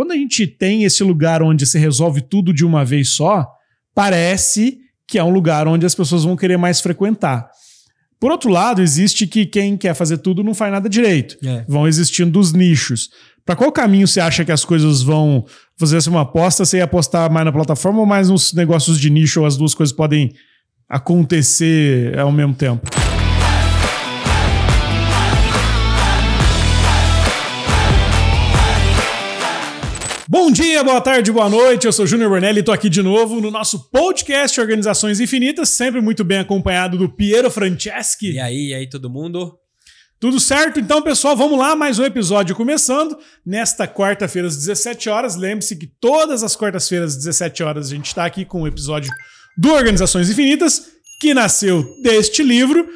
quando a gente tem esse lugar onde se resolve tudo de uma vez só, parece que é um lugar onde as pessoas vão querer mais frequentar. Por outro lado, existe que quem quer fazer tudo não faz nada direito. É. Vão existindo os nichos. Para qual caminho você acha que as coisas vão fazer assim, uma aposta? Você ia apostar mais na plataforma ou mais nos negócios de nicho ou as duas coisas podem acontecer ao mesmo tempo? Bom dia, boa tarde, boa noite. Eu sou Júnior Bornelli e estou aqui de novo no nosso podcast Organizações Infinitas, sempre muito bem acompanhado do Piero Franceschi. E aí, e aí, todo mundo? Tudo certo? Então, pessoal, vamos lá, mais um episódio começando. Nesta quarta-feira, às 17 horas. Lembre-se que todas as quartas-feiras, às 17 horas, a gente está aqui com o episódio do Organizações Infinitas, que nasceu deste livro.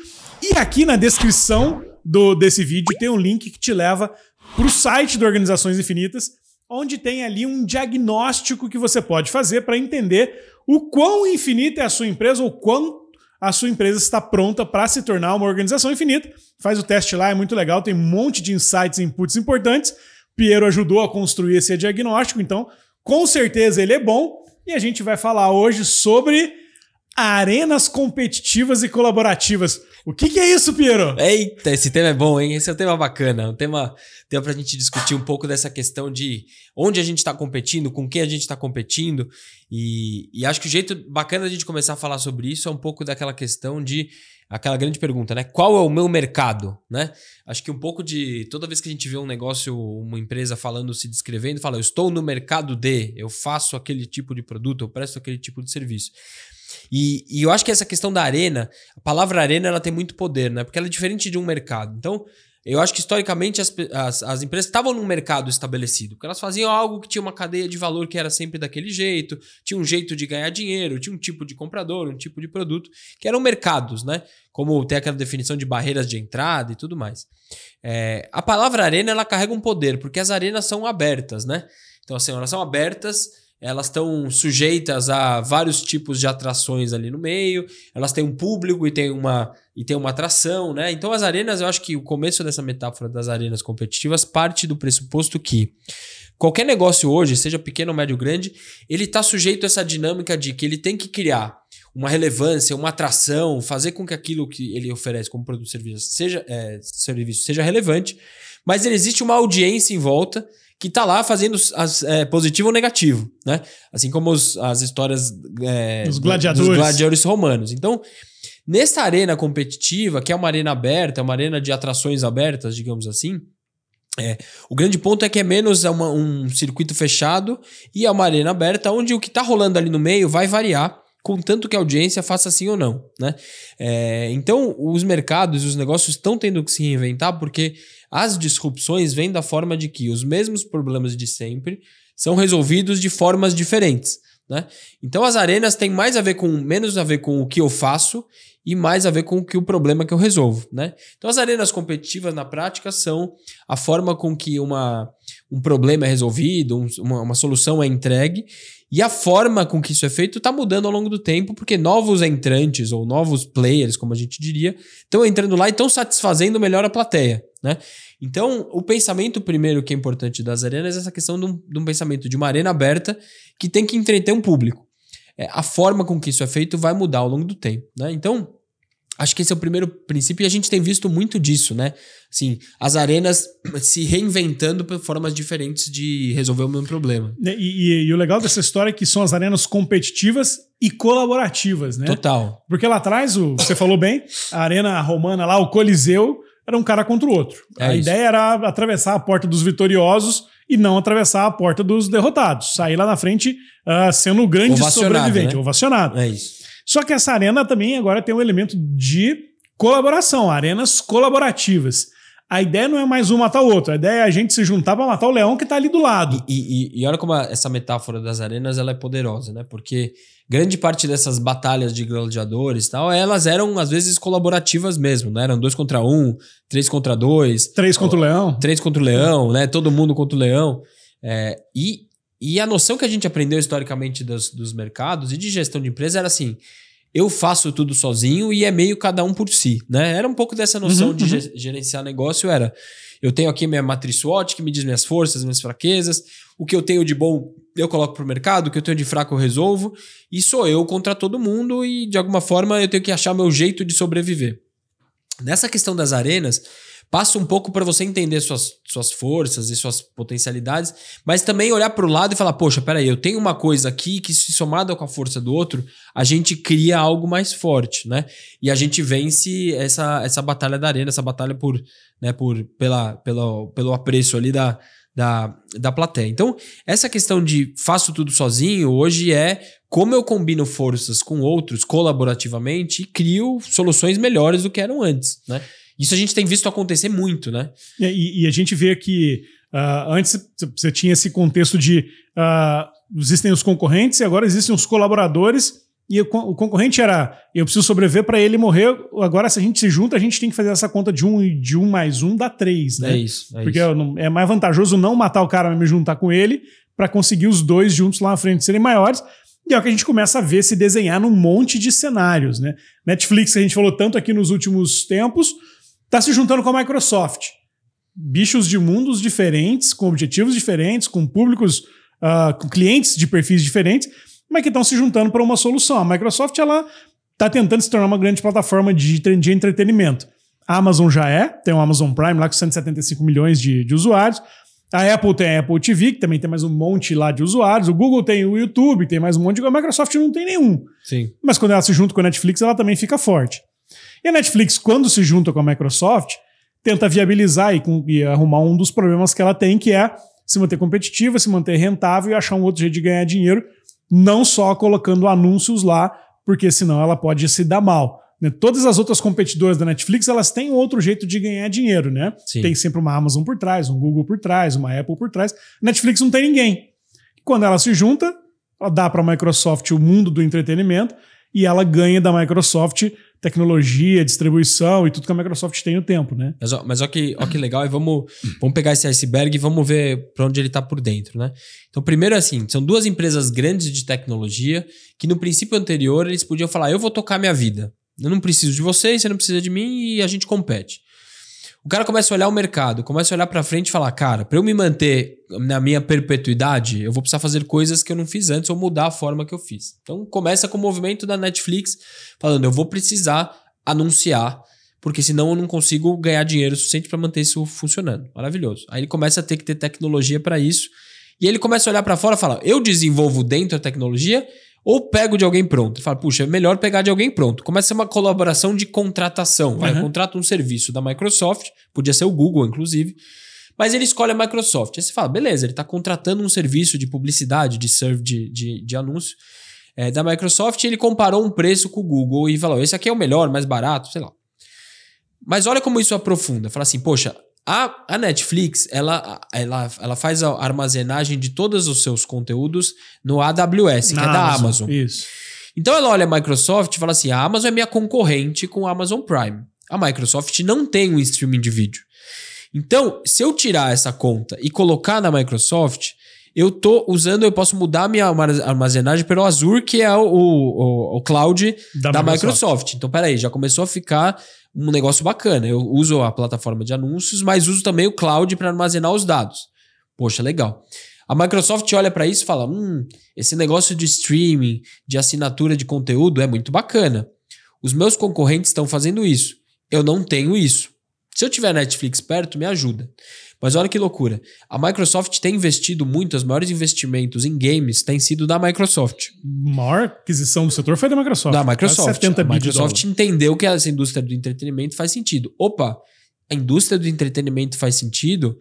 E aqui na descrição do, desse vídeo tem um link que te leva para o site do Organizações Infinitas, onde tem ali um diagnóstico que você pode fazer para entender o quão infinita é a sua empresa ou quão a sua empresa está pronta para se tornar uma organização infinita. Faz o teste lá, é muito legal, tem um monte de insights e inputs importantes. Piero ajudou a construir esse diagnóstico, então com certeza ele é bom. E a gente vai falar hoje sobre arenas competitivas e colaborativas. O que, que, é isso, Piero? Eita, esse tema é bom, hein? Esse é um tema bacana. Um tema, tema para a gente discutir um pouco dessa questão de onde a gente está competindo, com quem a gente está competindo. E, e acho que o jeito bacana da gente começar a falar sobre isso é um pouco daquela questão de aquela grande pergunta, né? Qual é o meu mercado, né? Acho que um pouco de toda vez que a gente vê um negócio, uma empresa falando, se descrevendo, fala, eu estou no mercado de, eu faço aquele tipo de produto, eu presto aquele tipo de serviço. E, e, eu acho que essa questão da arena, a palavra arena ela tem muito poder, né? Porque ela é diferente de um mercado. Então, eu acho que historicamente as, as, as, empresas estavam num mercado estabelecido, porque elas faziam algo que tinha uma cadeia de valor que era sempre daquele jeito, tinha um jeito de ganhar dinheiro, tinha um tipo de comprador, um tipo de produto, que eram mercados, né? Como tem aquela definição de barreiras de entrada e tudo mais. É, a palavra arena ela carrega um poder, porque as arenas são abertas, né? Então, assim, elas são abertas elas estão sujeitas a vários tipos de atrações ali no meio, elas têm um público e tem uma, e tem uma atração, né? Então as arenas, eu acho que o começo dessa metáfora das arenas competitivas parte do pressuposto que qualquer negócio hoje, seja pequeno médio ou grande, ele está sujeito a essa dinâmica de que ele tem que criar uma relevância, uma atração, fazer com que aquilo que ele oferece como produto serviço seja, é, serviço seja relevante, mas existe uma audiência em volta que tá lá fazendo as, é, positivo ou negativo, né? Assim como os, as histórias é, dos, gladiadores. dos gladiadores romanos. Então, nessa arena competitiva, que é uma arena aberta, uma arena de atrações abertas, digamos assim, é, o grande ponto é que é menos uma, um circuito fechado e é uma arena aberta onde o que está rolando ali no meio vai variar contanto que a audiência faça sim ou não, né? É, então, os mercados e os negócios estão tendo que se reinventar porque as disrupções vêm da forma de que os mesmos problemas de sempre são resolvidos de formas diferentes, né? Então, as arenas têm mais a ver com menos a ver com o que eu faço e mais a ver com o que o problema que eu resolvo, né? Então, as arenas competitivas na prática são a forma com que uma, um problema é resolvido, um, uma, uma solução é entregue e a forma com que isso é feito está mudando ao longo do tempo, porque novos entrantes ou novos players, como a gente diria, estão entrando lá e estão satisfazendo melhor a plateia. Né? Então, o pensamento primeiro que é importante das arenas é essa questão de um, de um pensamento de uma arena aberta que tem que entreter um público. É, a forma com que isso é feito vai mudar ao longo do tempo. Né? Então, Acho que esse é o primeiro princípio e a gente tem visto muito disso, né? Assim, as arenas se reinventando por formas diferentes de resolver o mesmo problema. E, e, e, o legal dessa história é que são as arenas competitivas e colaborativas, né? Total. Porque lá atrás, o, você falou bem, a arena romana lá, o Coliseu, era um cara contra o outro. É a isso. ideia era atravessar a porta dos vitoriosos e não atravessar a porta dos derrotados. Sair lá na frente uh, sendo o grande ovacionado, sobrevivente, né? ovacionado. É isso. Só que essa arena também agora tem um elemento de colaboração, arenas colaborativas. A ideia não é mais um matar o outro, a ideia é a gente se juntar para matar o leão que está ali do lado. E, e, e olha como a, essa metáfora das arenas ela é poderosa, né? Porque grande parte dessas batalhas de gladiadores tal, elas eram às vezes colaborativas mesmo, né? Eram dois contra um, três contra dois. Três contra o leão. Três contra o leão, né? Todo mundo contra o leão. É, e e a noção que a gente aprendeu historicamente dos, dos mercados e de gestão de empresa era assim: eu faço tudo sozinho e é meio cada um por si, né? Era um pouco dessa noção Uhum, de uhum. ge- gerenciar negócio, era eu tenho aqui minha matriz SWOT que me diz minhas forças, minhas fraquezas, o que eu tenho de bom eu coloco pro mercado, o que eu tenho de fraco eu resolvo, e sou eu contra todo mundo e de alguma forma eu tenho que achar meu jeito de sobreviver. Nessa questão das arenas, passa um pouco para você entender suas, suas forças e suas potencialidades, mas também olhar para o lado e falar: poxa, peraí, eu tenho uma coisa aqui que, se somada com a força do outro, a gente cria algo mais forte, né? E a gente vence essa, essa batalha da arena, essa batalha por, né, por, pela, pela, pelo apreço ali da, da, da plateia. Então, essa questão de faço tudo sozinho hoje é como eu combino forças com outros colaborativamente e crio soluções melhores do que eram antes, né? Isso a gente tem visto acontecer muito, né? E, e a gente vê que ah, antes você tinha esse contexto de ah, existem os concorrentes e agora existem os colaboradores. E o, o concorrente era eu preciso sobreviver para ele morrer. Agora, se a gente se junta, a gente tem que fazer essa conta de um, e de um mais um dá três, né? É isso. É Porque isso. não- é mais vantajoso não matar o cara, mas me juntar com ele, para conseguir os dois juntos lá na frente serem maiores. E é o que a gente começa a ver se desenhar num monte de cenários, né? Netflix, que a gente falou tanto aqui nos últimos tempos, está se juntando com a Microsoft. Bichos de mundos diferentes, com objetivos diferentes, com públicos, ah, com clientes de perfis diferentes, mas que estão se juntando para uma solução. A Microsoft, ela está tentando se tornar uma grande plataforma de, de entretenimento. A Amazon já é, tem o Amazon Prime lá com 175 milhões de, de usuários. A Apple tem a Apple TV, que também tem mais um monte lá de usuários. O Google tem o YouTube, tem mais um monte. A Microsoft não tem nenhum. Sim. Mas quando ela se junta com a Netflix, ela também fica forte. E a Netflix, quando se junta com a Microsoft, tenta viabilizar e, com- e arrumar um dos problemas que ela tem, que é se manter competitiva, se manter rentável e achar um outro jeito de ganhar dinheiro, não só colocando anúncios lá, porque senão ela pode se dar mal. né? Todas as outras competidoras da Netflix, elas têm outro jeito de ganhar dinheiro, né? Sim. Tem sempre uma Amazon por trás, um Google por trás, uma Apple por trás. Netflix não tem ninguém. Quando ela se junta, ela dá para a Microsoft o mundo do entretenimento e ela ganha da Microsoft tecnologia, distribuição e tudo que a Microsoft tem no tempo, né? Mas, ó, mas ó, que, ó que legal, e vamos, vamos pegar esse iceberg e vamos ver para onde ele está por dentro, né? Então, primeiro assim, são duas empresas grandes de tecnologia que no princípio anterior eles podiam falar, eu vou tocar minha vida. Eu não preciso de vocês, você não precisa de mim e a gente compete. O cara começa a olhar o mercado, começa a olhar para frente e falar, cara, para eu me manter na minha perpetuidade, eu vou precisar fazer coisas que eu não fiz antes ou mudar a forma que eu fiz. Então começa com o movimento da Netflix falando, eu vou precisar anunciar, porque senão eu não consigo ganhar dinheiro suficiente para manter isso funcionando. Maravilhoso. Aí ele começa a ter que ter tecnologia para isso. E ele começa a olhar para fora e fala: eu desenvolvo dentro a tecnologia ou pego de alguém pronto? Ele fala: puxa, é melhor pegar de alguém pronto. Começa a ser uma colaboração de contratação. Vai, Uhum. eu contrato um serviço da Microsoft, podia ser o Google, inclusive. Mas ele escolhe a Microsoft. Aí você fala, beleza, ele está contratando um serviço de publicidade, de serve de, de, de anúncio é, da Microsoft e ele comparou um preço com o Google e falou: esse aqui é o melhor, mais barato, sei lá. Mas olha como isso aprofunda. Fala assim, poxa, a, a Netflix, ela, ela, ela faz a armazenagem de todos os seus conteúdos no AWS, que Na é da Amazon. Isso. Então ela olha a Microsoft e fala assim: a Amazon é minha concorrente com a Amazon Prime. A Microsoft não tem um streaming de vídeo. Então, se eu tirar essa conta e colocar na Microsoft, eu tô usando, eu posso mudar minha arma- armazenagem pelo Azure, que é o, o, o cloud Da da, Microsoft. Microsoft. Então, peraí, já começou a ficar um negócio bacana. Eu uso a plataforma de anúncios, mas uso também o cloud para armazenar os dados. Poxa, legal. A Microsoft olha para isso e fala: hum, esse negócio de streaming, de assinatura de conteúdo é muito bacana. Os meus concorrentes estão fazendo isso. Eu não tenho isso. Se eu tiver Netflix perto, me ajuda. Mas olha que loucura. A Microsoft tem investido muito, os maiores investimentos em games têm sido da Microsoft. A maior aquisição do setor foi da Microsoft. Da Microsoft. 70 a Microsoft entendeu que essa indústria do entretenimento faz sentido. Opa, a indústria do entretenimento faz sentido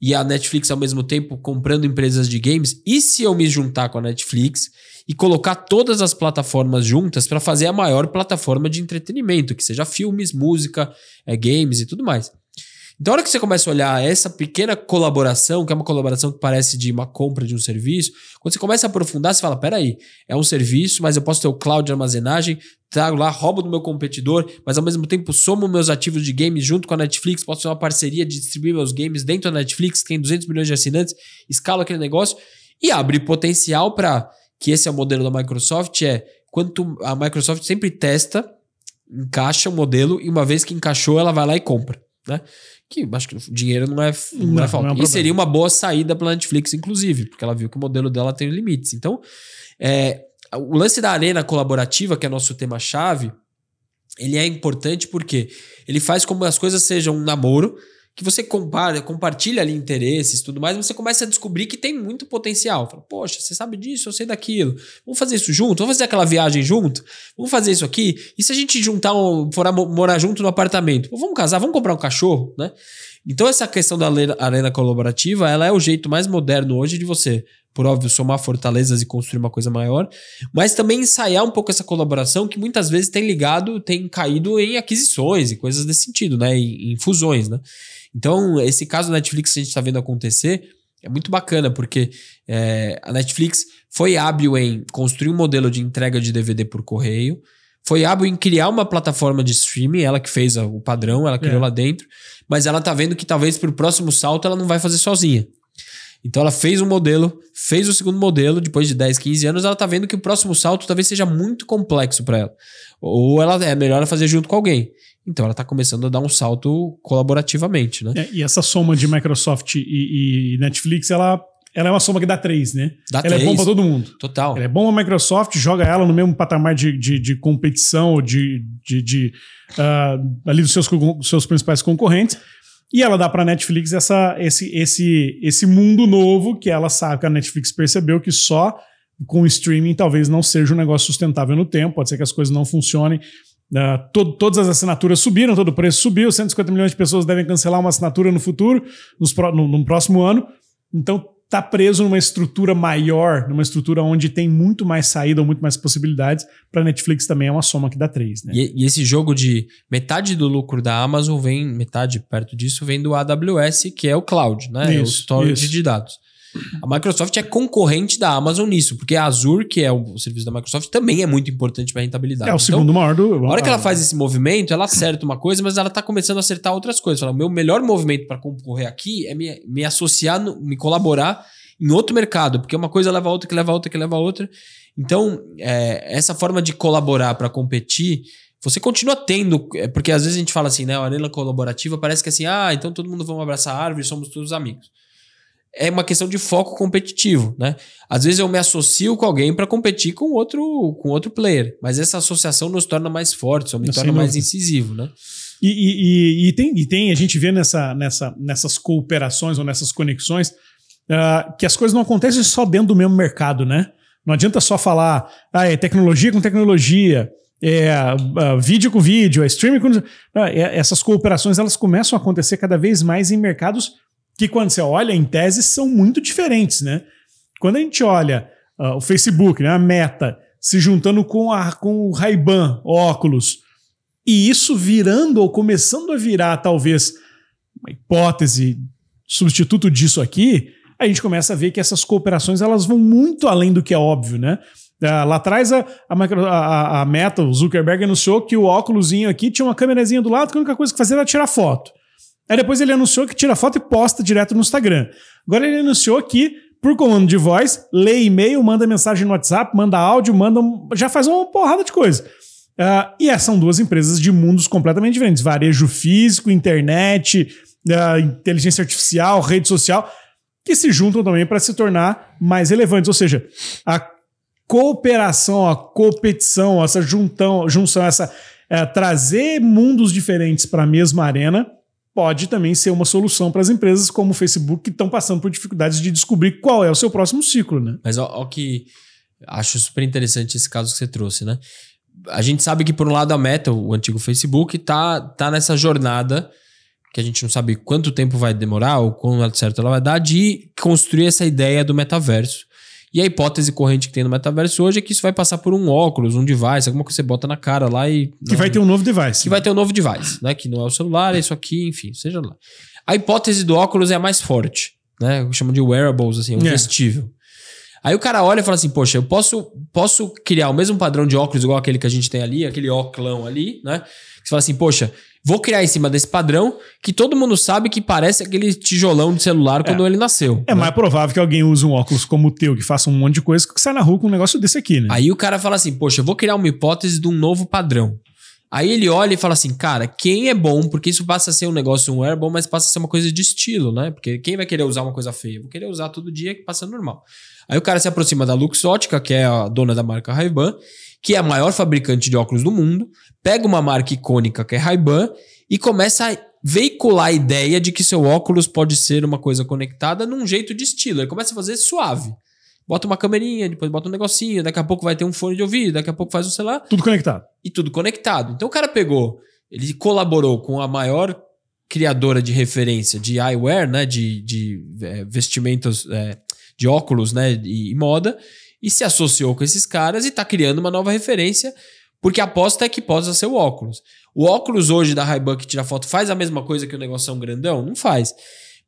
e a Netflix ao mesmo tempo comprando empresas de games. E se eu me juntar com a Netflix e colocar todas as plataformas juntas para fazer a maior plataforma de entretenimento, que seja filmes, música, é, games e tudo mais. Então, a hora que você começa a olhar essa pequena colaboração, que é uma colaboração que parece de uma compra de um serviço, quando você começa a aprofundar, você fala: peraí, é um serviço, mas eu posso ter o cloud de armazenagem, trago lá, roubo do meu competidor, mas ao mesmo tempo somo meus ativos de games junto com a Netflix, posso ter uma parceria de distribuir meus games dentro da Netflix, que tem 200 milhões de assinantes, escalo aquele negócio e abre potencial para que esse é o modelo da Microsoft, é quanto a Microsoft sempre testa, encaixa o modelo e uma vez que encaixou, ela vai lá e compra, né? Que acho que o dinheiro não é, não, não é falta. Não é um e seria uma boa saída para Netflix, inclusive, porque ela viu que o modelo dela tem limites. Então, é, o lance da arena colaborativa, que é nosso tema-chave, ele é importante porque ele faz como as coisas sejam um namoro, que você compara, compartilha ali interesses tudo mais, você começa a descobrir que tem muito potencial. Fala, poxa, você sabe disso, eu sei daquilo. Vamos fazer isso junto? Vamos fazer aquela viagem junto? Vamos fazer isso aqui? E se a gente juntar, um, for morar junto no apartamento? Pô, vamos casar, vamos comprar um cachorro, né? Então essa questão da arena colaborativa, ela é o jeito mais moderno hoje de você por óbvio, somar fortalezas e construir uma coisa maior, mas também ensaiar um pouco essa colaboração que muitas vezes tem ligado, tem caído em aquisições e coisas desse sentido, né? Em, em fusões, né? Então, esse caso da Netflix que a gente está vendo acontecer é muito bacana, porque é, a Netflix foi hábil em construir um modelo de entrega de DVD por correio, foi hábil em criar uma plataforma de streaming, ela que fez o padrão, ela criou é. lá dentro, mas ela tá vendo que talvez para o próximo salto ela não vai fazer sozinha. Então ela fez um modelo, fez o segundo modelo, depois de 10, 15 anos, ela tá vendo que o próximo salto talvez seja muito complexo para ela. Ou ela é melhor ela fazer junto com alguém. Então ela está começando a dar um salto colaborativamente, né? É, e essa soma de Microsoft e, e, Netflix, ela, ela é uma soma que dá três, né? Dá ela três. é bom para todo mundo. Total. Ela é bom a Microsoft, joga ela no mesmo patamar de, de, de competição, de, de, de uh, ali dos seus, dos seus principais concorrentes. E ela dá para Netflix essa, esse, esse, esse mundo novo que ela sabe que a Netflix percebeu que só com o streaming talvez não seja um negócio sustentável no tempo, pode ser que as coisas não funcionem. Uh, to todas as assinaturas subiram, todo o preço subiu, 150 milhões de pessoas devem cancelar uma assinatura no futuro, nos no, no próximo ano. Então está preso numa estrutura maior, numa estrutura onde tem muito mais saída ou muito mais possibilidades. Para Netflix também é uma soma que dá três. Né? E, e, esse jogo de metade do lucro da Amazon vem, metade perto disso, vem do AWS, que é o cloud, né? Isso, é o storage isso. de dados. A Microsoft é concorrente da Amazon nisso, porque a Azure, que é o serviço da Microsoft, também é muito importante para a rentabilidade. É o então, segundo maior do. Na hora que ela faz esse movimento, ela acerta uma coisa, mas ela está começando a acertar outras coisas. Fala, o meu melhor movimento para concorrer aqui é me, me associar, no, me colaborar em outro mercado, porque uma coisa leva a outra, que leva a outra, que leva a outra. Então, é, essa forma de colaborar para competir você continua tendo, é, porque às vezes a gente fala assim, né? A arena colaborativa parece que assim, ah, então todo mundo vamos abraçar a árvore, somos todos amigos é uma questão de foco competitivo, né? Às vezes eu me associo com alguém para competir com outro, com outro player, mas essa associação nos torna mais fortes, ou me torna mais incisivo, né? E, e, e, tem, e tem, a gente vê nessa, nessa, nessas cooperações ou nessas conexões uh, que as coisas não acontecem só dentro do mesmo mercado, né? Não adianta só falar, ah, é tecnologia com tecnologia, é uh, vídeo com vídeo, é streaming com. Uh, essas cooperações elas começam a acontecer cada vez mais em mercados que quando você olha em tese são muito diferentes, né? Quando a gente olha uh, o Facebook, né, a Meta, se juntando com, a, com o Ray-Ban, óculos, e isso virando ou começando a virar talvez uma hipótese substituto disso aqui, a gente começa a ver que essas cooperações elas vão muito além do que é óbvio, né? Uh, lá atrás a, a, a, Meta, o Zuckerberg anunciou que o óculosinho aqui tinha uma câmerazinha do lado que a única coisa que fazia era tirar foto. Aí depois ele anunciou que tira foto e posta direto no Instagram. Agora ele anunciou que, por comando de voz, lê e-mail, manda mensagem no WhatsApp, manda áudio, manda. já faz uma porrada de coisa. Uh, e são duas empresas de mundos completamente diferentes: varejo físico, internet, uh, inteligência artificial, rede social, que se juntam também para se tornar mais relevantes. Ou seja, a cooperação, a competição, essa juntão, junção, essa uh, trazer mundos diferentes para a mesma arena pode também ser uma solução para as empresas como o Facebook que estão passando por dificuldades de descobrir qual é o seu próximo ciclo, né? Mas o que acho super interessante esse caso que você trouxe, né? A gente sabe que por um lado a Meta, o antigo Facebook, tá, tá nessa jornada que a gente não sabe quanto tempo vai demorar ou quão certo ela vai dar de construir essa ideia do metaverso. E a hipótese corrente que tem no metaverso hoje é que isso vai passar por um óculos, um device, alguma coisa que você bota na cara lá e. Que não, vai ter um novo device. Que vai ter um novo device, né? Que não é o celular, é isso aqui, enfim, seja lá. A hipótese do óculos é a mais forte, né? Chamam de wearables, assim, é um é. vestível. Aí o cara olha e fala assim: Poxa, eu posso, posso criar o mesmo padrão de óculos igual aquele que a gente tem ali, aquele óculão ali, né? Você fala assim: Poxa, Vou criar em cima desse padrão que todo mundo sabe que parece aquele tijolão de celular quando ele nasceu. É né? mais provável que alguém use um óculos como o teu, que faça um monte de coisa, que sai na rua com um negócio desse aqui, né? Aí o cara fala assim: Poxa, eu vou criar uma hipótese de um novo padrão. Aí ele olha e fala assim, cara, quem é bom? Porque isso passa a ser um negócio, um wearable, mas passa a ser uma coisa de estilo, né? Porque quem vai querer usar uma coisa feia? Vou querer usar todo dia que passa normal. Aí o cara se aproxima da Luxottica, que é a dona da marca Ray-Ban, que é a maior fabricante de óculos do mundo, pega uma marca icônica que é Ray-Ban e começa a veicular a ideia de que seu óculos pode ser uma coisa conectada num jeito de estilo. Ele começa a fazer suave. Bota uma câmerinha, depois bota um negocinho, daqui a pouco vai ter um fone de ouvido, daqui a pouco faz um celular. Tudo conectado. E tudo conectado. Então o cara pegou, ele colaborou com a maior criadora de referência de eyewear, né? De, de é, vestimentos, é, de óculos, né? E, e, moda, e se associou com esses caras e tá criando uma nova referência, porque a aposta é que possa ser o óculos. O óculos hoje da Ray-Ban que tira foto faz a mesma coisa que o negócio é grandão? Não faz.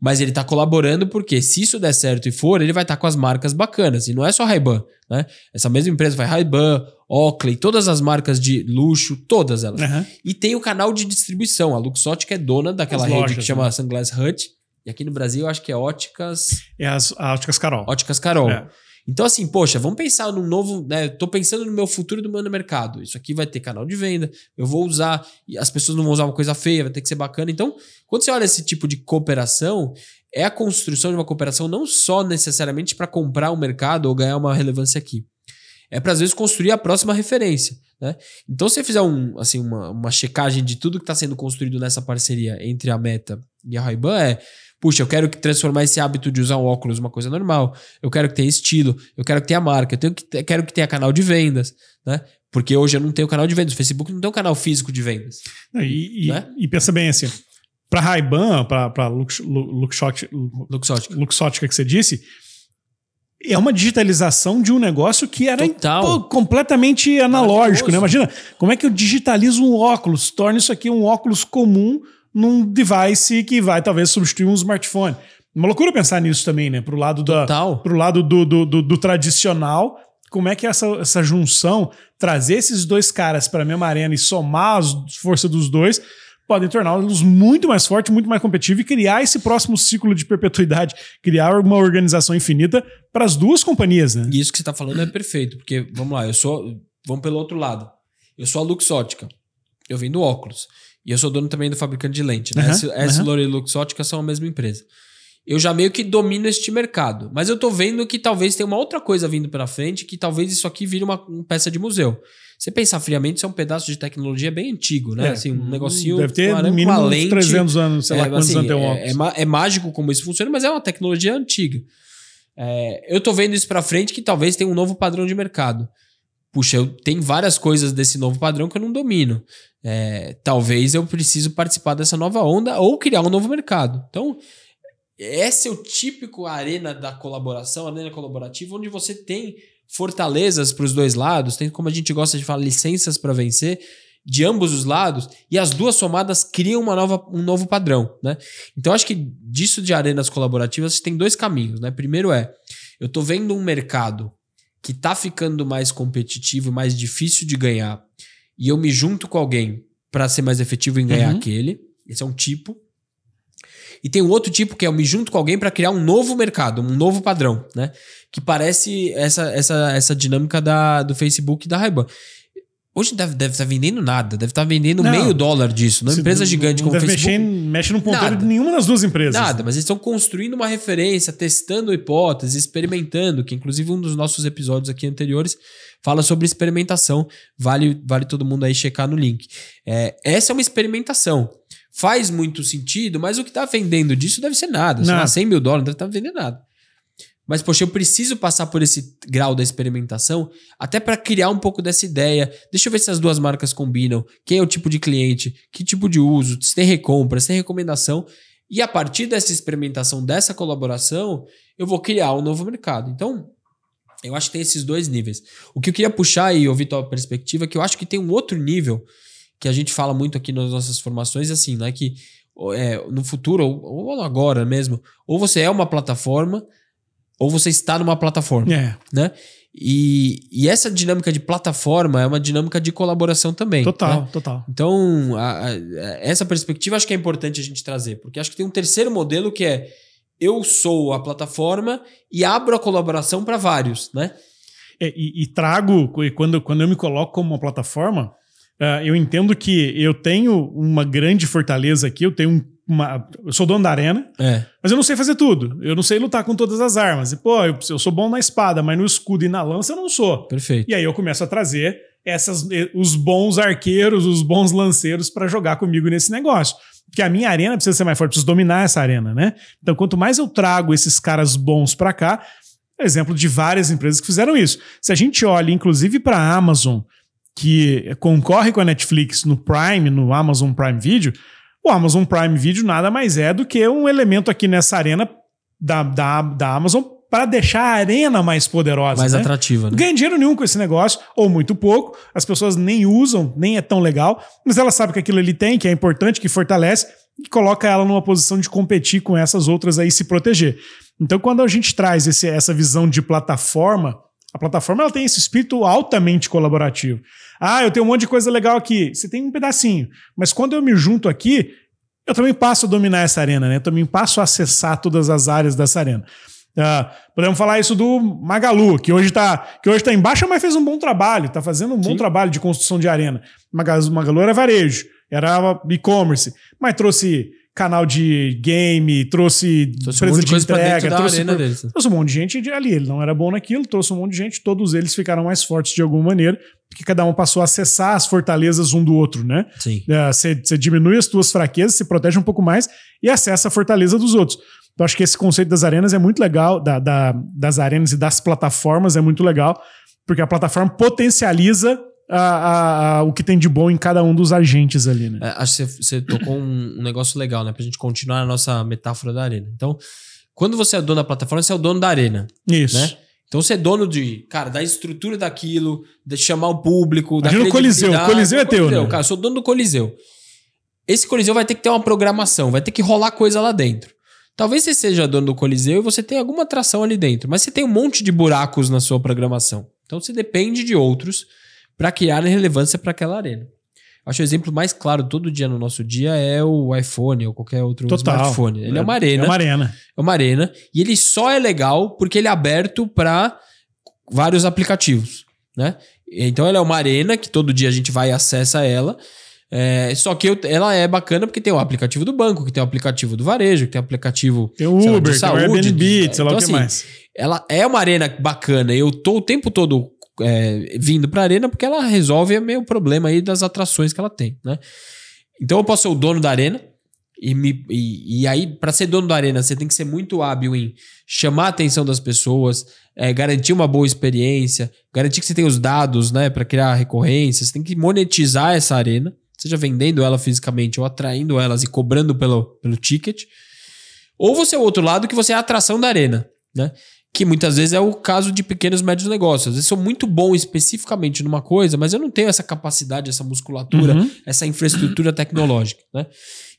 Mas ele está colaborando porque se isso der certo e for, ele vai estar tá com as marcas bacanas. E não é só Ray-Ban, né? Essa mesma empresa vai Ray-Ban, Oakley, todas as marcas de luxo, todas elas. Uhum. E tem o canal de distribuição. A Luxottica é dona daquela As rede lojas, que chama né? Sunglass Hut. E aqui no Brasil eu acho que é Óticas, É as, a Óticas Carol. Óticas Carol. É. Então, assim, poxa, vamos pensar num novo. Né? Tô pensando no meu futuro do meu mercado. Isso aqui vai ter canal de venda, eu vou usar, as pessoas não vão usar uma coisa feia, vai ter que ser bacana. Então, quando você olha esse tipo de cooperação, é a construção de uma cooperação não só necessariamente para comprar um mercado ou ganhar uma relevância aqui. É para, às vezes, construir a próxima referência. Né? Então, se você fizer um, assim, uma, uma checagem de tudo que está sendo construído nessa parceria entre a Meta e a Ray-Ban, é puxa, eu quero que transformar esse hábito de usar um óculos uma coisa normal, eu quero que tenha estilo, eu quero que tenha marca, eu tenho que, quero que tenha canal de vendas, né? Porque hoje eu não tenho canal de vendas, o Facebook não tem um canal físico de vendas. E, Né? e pensa bem assim, para Ray-Ban, para Lux, Luxottica, Luxottica. Luxottica que você disse, é uma digitalização de um negócio que era pô, completamente analógico, né? Imagina, como é que eu digitalizo um óculos, torno isso aqui um óculos comum num device que vai talvez substituir um smartphone. Uma loucura pensar nisso também, né? Pro lado, da, Total. pro lado do, do, do- do tradicional, como é que essa, essa junção, trazer esses dois caras para a mesma arena e somar as forças dos dois, podem torná-los muito mais fortes, muito mais competitivos e criar esse próximo ciclo de perpetuidade, criar uma organização infinita para as duas companhias, né? E isso que você está falando é perfeito, porque, vamos lá, eu sou. Vamos pelo outro lado. Eu sou a Luxottica. Eu vendo óculos. E eu sou dono também do fabricante de lente. Né? S. aham. Lore e Luxottica são a mesma empresa. Eu já meio que domino este mercado. Mas eu tô vendo que talvez tenha uma outra coisa vindo pela frente, que talvez isso aqui vire uma, uma peça de museu. Você pensar friamente, isso é um pedaço de tecnologia bem antigo, né? É, assim, um negocinho. Deve ter no mínimo uns lente. 300 anos, sei lá É, quantos assim, anos tem um é, óculos. é é mágico como isso funciona, mas é uma tecnologia antiga. É, eu tô vendo isso pra frente que talvez tenha um novo padrão de mercado. Puxa, eu tem várias coisas desse novo padrão que eu não domino. É, talvez eu preciso participar dessa nova onda ou criar um novo mercado. Então, esse é o típico arena da colaboração, arena colaborativa, onde você tem fortalezas para os dois lados, tem como a gente gosta de falar licenças para vencer de ambos os lados e as duas somadas criam uma nova, um novo padrão, né? Então acho que disso de arenas colaborativas tem dois caminhos, né? Primeiro é eu tô vendo um mercado que tá ficando mais competitivo, mais difícil de ganhar e eu me junto com alguém para ser mais efetivo em ganhar Uhum. aquele. Esse é um tipo. E tem um outro tipo que é eu me junto com alguém para criar um novo mercado, um novo padrão, né? Que parece essa, essa, essa dinâmica da, do Facebook e da Ray-Ban. Hoje deve estar deve tá vendendo nada, deve estar vendendo Não. meio dólar disso. Numa empresa não- gigante não como deve Facebook. mexer, mexe num ponteiro Nada. de nenhuma das duas empresas. Nada, mas eles estão construindo uma referência, testando hipóteses, experimentando, que inclusive um dos nossos episódios aqui anteriores fala sobre experimentação. Vale, vale todo mundo aí checar no link. É, essa é uma experimentação. Faz muito sentido, mas o que está vendendo disso deve ser nada. Sei lá, Nada. 100 mil dólares não deve estar vendendo nada. Mas, poxa, eu preciso passar por esse grau da experimentação até para criar um pouco dessa ideia. Deixa eu ver se as duas marcas combinam. Quem é o tipo de cliente? Que tipo de uso? Se tem recompra, se tem recomendação. E a partir dessa experimentação, dessa colaboração, eu vou criar um novo mercado. Então, eu acho que tem esses dois níveis. O que eu queria puxar e ouvir tua perspectiva é que eu acho que tem um outro nível que a gente fala muito aqui nas nossas formações, assim, né? Que é, no futuro, ou, ou agora mesmo, ou você é uma plataforma, ou você está numa plataforma É. né? E, e essa dinâmica de plataforma é uma dinâmica de colaboração também. Total, né? total. Então, a, a, essa perspectiva acho que é importante a gente trazer, porque acho que tem um terceiro modelo que é eu sou a plataforma e abro a colaboração para vários, né? É, e, e, trago, quando, quando eu me coloco como uma plataforma, uh, eu entendo que eu tenho uma grande fortaleza aqui, eu tenho um uma, eu sou dono da arena, é. mas eu não sei fazer tudo. Eu não sei lutar com todas as armas. E, pô, eu, eu, sou bom na espada, mas no escudo e na lança eu não sou. Perfeito. E aí eu começo a trazer essas, os bons arqueiros, os bons lanceiros para jogar comigo nesse negócio. Porque a minha arena precisa ser mais forte, preciso dominar essa arena, né? Então, quanto mais eu trago esses caras bons para cá, exemplo de várias empresas que fizeram isso. Se a gente olha, inclusive, para a Amazon, que concorre com a Netflix no Prime, no Amazon Prime Video, o Amazon Prime Video nada mais é do que um elemento aqui nessa arena da, da, da Amazon para deixar a arena mais poderosa. Mais né? atrativa. Né? Não ganha dinheiro nenhum com esse negócio, ou muito pouco. As pessoas nem usam, nem é tão legal, mas ela sabe que aquilo ali tem, que é importante, que fortalece, e coloca ela numa posição de competir com essas outras aí se proteger. Então, quando a gente traz esse, essa visão de plataforma, a plataforma ela tem esse espírito altamente colaborativo. Ah, eu tenho um monte de coisa legal aqui. Você tem um pedacinho. Mas quando eu me junto aqui, eu também passo a dominar essa arena, né? Eu também passo a acessar todas as áreas dessa arena. Uh, podemos falar isso do Magalu, que hoje está que hoje tá em baixa, mas fez um bom trabalho, está fazendo um Sim. bom trabalho de construção de arena. Magalu era varejo, era e-commerce, mas trouxe canal de game, trouxe, trouxe um de, de entrega, trouxe, deles. trouxe um monte de gente ali. Ele não era bom naquilo, trouxe um monte de gente, todos eles ficaram mais fortes de alguma maneira, porque cada um passou a acessar as fortalezas um do outro, né? Sim. Você é, diminui as tuas fraquezas, se protege um pouco mais e acessa a fortaleza dos outros. Então, acho que esse conceito das arenas é muito legal, da, da, das arenas e das plataformas é muito legal, porque a plataforma potencializa a, a, o que tem de bom em cada um dos agentes ali, né? É, acho que você tocou um, um, negócio legal, né? Pra gente continuar a nossa metáfora da arena. Então, quando você é dono da plataforma, você é o dono da arena. Isso. Né? Então você é dono de, cara, da estrutura daquilo, de chamar o público, Imagina da o Coliseu. O Coliseu é teu, né? Cara, eu sou dono do Coliseu. Esse Coliseu vai ter que ter uma programação, vai ter que rolar coisa lá dentro. Talvez você seja dono do Coliseu e você tenha alguma atração ali dentro, mas você tem um monte de buracos na sua programação. Então você depende de outros para criar relevância para aquela arena. Acho o exemplo mais claro todo dia no nosso dia é o iPhone ou qualquer outro Total. smartphone. Ele é, é uma arena. É uma arena. É uma arena. E ele só é legal porque ele é aberto para vários aplicativos. Né? Então ela é uma arena que todo dia a gente vai e acessa ela. É, só que eu, ela é bacana porque tem o aplicativo do banco, que tem o aplicativo do varejo, que tem o aplicativo tem o Uber, lá, saúde, tem o Airbnb, sei lá então, o que assim, mais. Ela é uma arena bacana. Eu tô o tempo todo é, vindo para a arena porque ela resolve o meu problema aí das atrações que ela tem, né? Então eu posso ser o dono da arena e, me, e, e aí para ser dono da arena você tem que ser muito hábil em chamar a atenção das pessoas, é, garantir uma boa experiência, garantir que você tem os dados, né, para criar recorrência. Você tem que monetizar essa arena, seja vendendo ela fisicamente ou atraindo elas e cobrando pelo, pelo ticket. Ou você é o outro lado que você é a atração da arena, né? Que muitas vezes é o caso de pequenos e médios negócios. Às vezes sou muito bom especificamente numa coisa, mas eu não tenho essa capacidade, essa musculatura, uhum. essa infraestrutura tecnológica, né?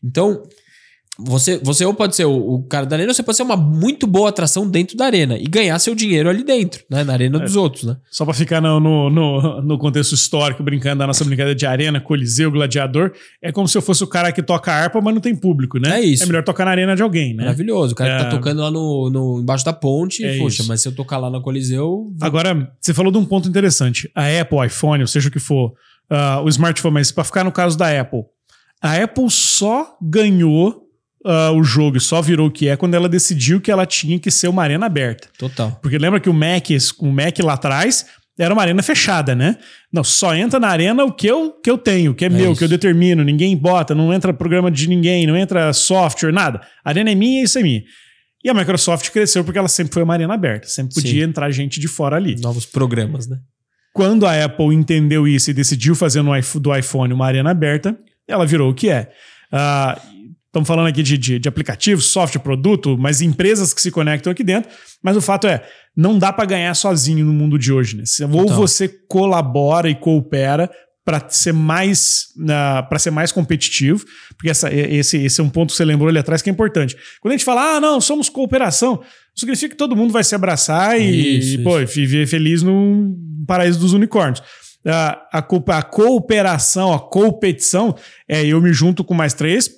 Então, você, você ou pode ser o, o, cara da arena, ou você pode ser uma muito boa atração dentro da arena e ganhar seu dinheiro ali dentro, né? Na arena é, dos outros, né? Só para ficar no, no, no, no, contexto histórico, brincando da nossa brincadeira de arena, coliseu, gladiador, é como se eu fosse o cara que toca harpa, mas não tem público, né? É isso. É melhor tocar na arena de alguém, né? Maravilhoso. O cara é... que tá é. tocando lá no, no, embaixo da ponte, é poxa, isso. mas se eu tocar lá no coliseu... Vou... Agora, você falou de um ponto interessante. A Apple, o iPhone, ou seja o que for, uh, o smartphone, mas para ficar no caso da Apple, a Apple só ganhou uh, o jogo só virou o que é quando ela decidiu que ela tinha que ser uma arena aberta. Total. Porque lembra que o Mac, o Mac lá atrás era uma arena fechada, né? Não, só entra na arena o que eu, que eu tenho, o que é, é meu, o que eu determino, ninguém bota, não entra programa de ninguém, não entra software, nada. A arena é minha e isso é minha. E a Microsoft cresceu porque ela sempre foi uma arena aberta, sempre podia Sim. entrar gente de fora ali. Novos programas, né? Quando a Apple entendeu isso e decidiu fazer no, do iPhone uma arena aberta, ela virou o que é. Uh, Estamos falando aqui de, de, de aplicativo, software, produto, mas empresas que se conectam aqui dentro. Mas o fato é, não dá para ganhar sozinho no mundo de hoje. Né? Ou então. você colabora e coopera para ser mais uh, para ser mais competitivo, porque essa, esse, esse é um ponto que você lembrou ali atrás que é importante. Quando a gente fala, ah, não, somos cooperação, significa que todo mundo vai se abraçar e, isso, e pô, viver feliz num paraíso dos unicórnios. Uh, a, a cooperação, a competição é eu me junto com mais três